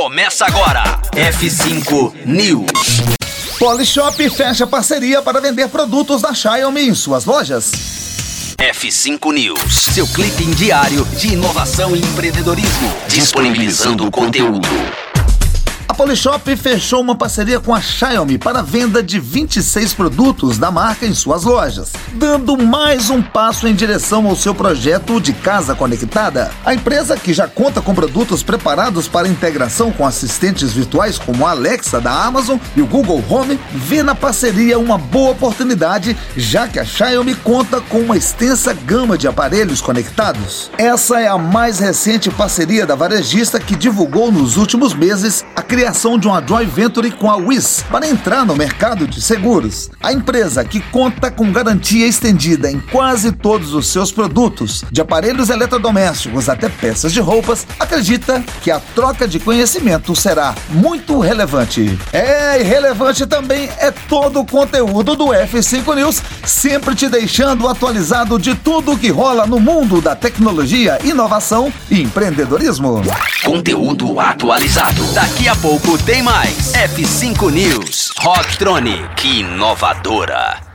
Começa agora. F5 News. Polishop fecha parceria para vender produtos da Xiaomi em suas lojas. F5 News, seu clipe diário de inovação e empreendedorismo, disponibilizando o conteúdo. Polishop fechou uma parceria com a Xiaomi para a venda de 26 produtos da marca em suas lojas, dando mais um passo em direção ao seu projeto de casa conectada. A empresa, que já conta com produtos preparados para integração com assistentes virtuais como a Alexa da Amazon e o Google Home, vê na parceria uma boa oportunidade, já que a Xiaomi conta com uma extensa gama de aparelhos conectados. Essa é a mais recente parceria da varejista que divulgou nos últimos meses a criação criação de uma joint venture com a WIS para entrar no mercado de seguros. A empresa, que conta com garantia estendida em quase todos os seus produtos, de aparelhos eletrodomésticos até peças de roupas, acredita que a troca de conhecimento será muito relevante. É, e relevante também é todo o conteúdo do F5 News, sempre te deixando atualizado de tudo o que rola no mundo da tecnologia, inovação e empreendedorismo. Conteúdo atualizado. Daqui a pouco pouco tem mais. F5 News. Rocktronic inovadora.